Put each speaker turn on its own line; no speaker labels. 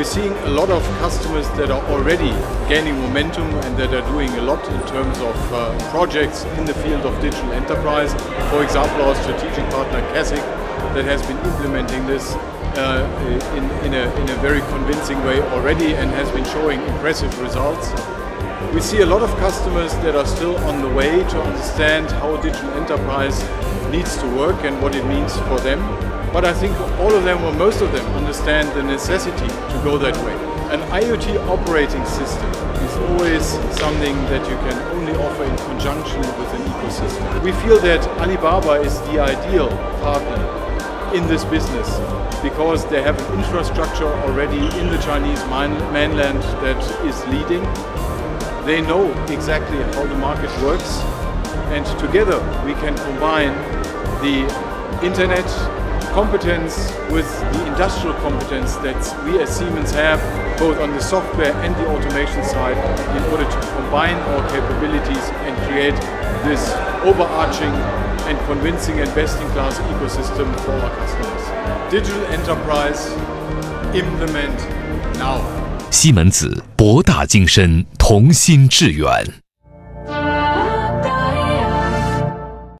We're seeing a lot of customers that are already gaining momentum and that are doing a lot in terms of uh, projects in the field of digital enterprise. For example, our strategic partner Kasich that has been implementing this uh, in, in, a, in a very convincing way already and has been showing impressive results. We see a lot of customers that are still on the way to understand how digital enterprise needs to work and what it means for them. But I think all of them, or most of them, understand the necessity to go that way. An IoT operating system is always something that you can only offer in conjunction with an ecosystem. We feel that Alibaba is the ideal partner in this business because they have an infrastructure already in the Chinese mainland that is leading. They know exactly how the market works and together we can combine the internet competence with the industrial competence that we as Siemens have, both on the software and the automation side, in order to combine our capabilities and create this overarching and convincing and best-in-class ecosystem for our customers. Digital enterprise, implement now.
西门子，博大精深，同心致远。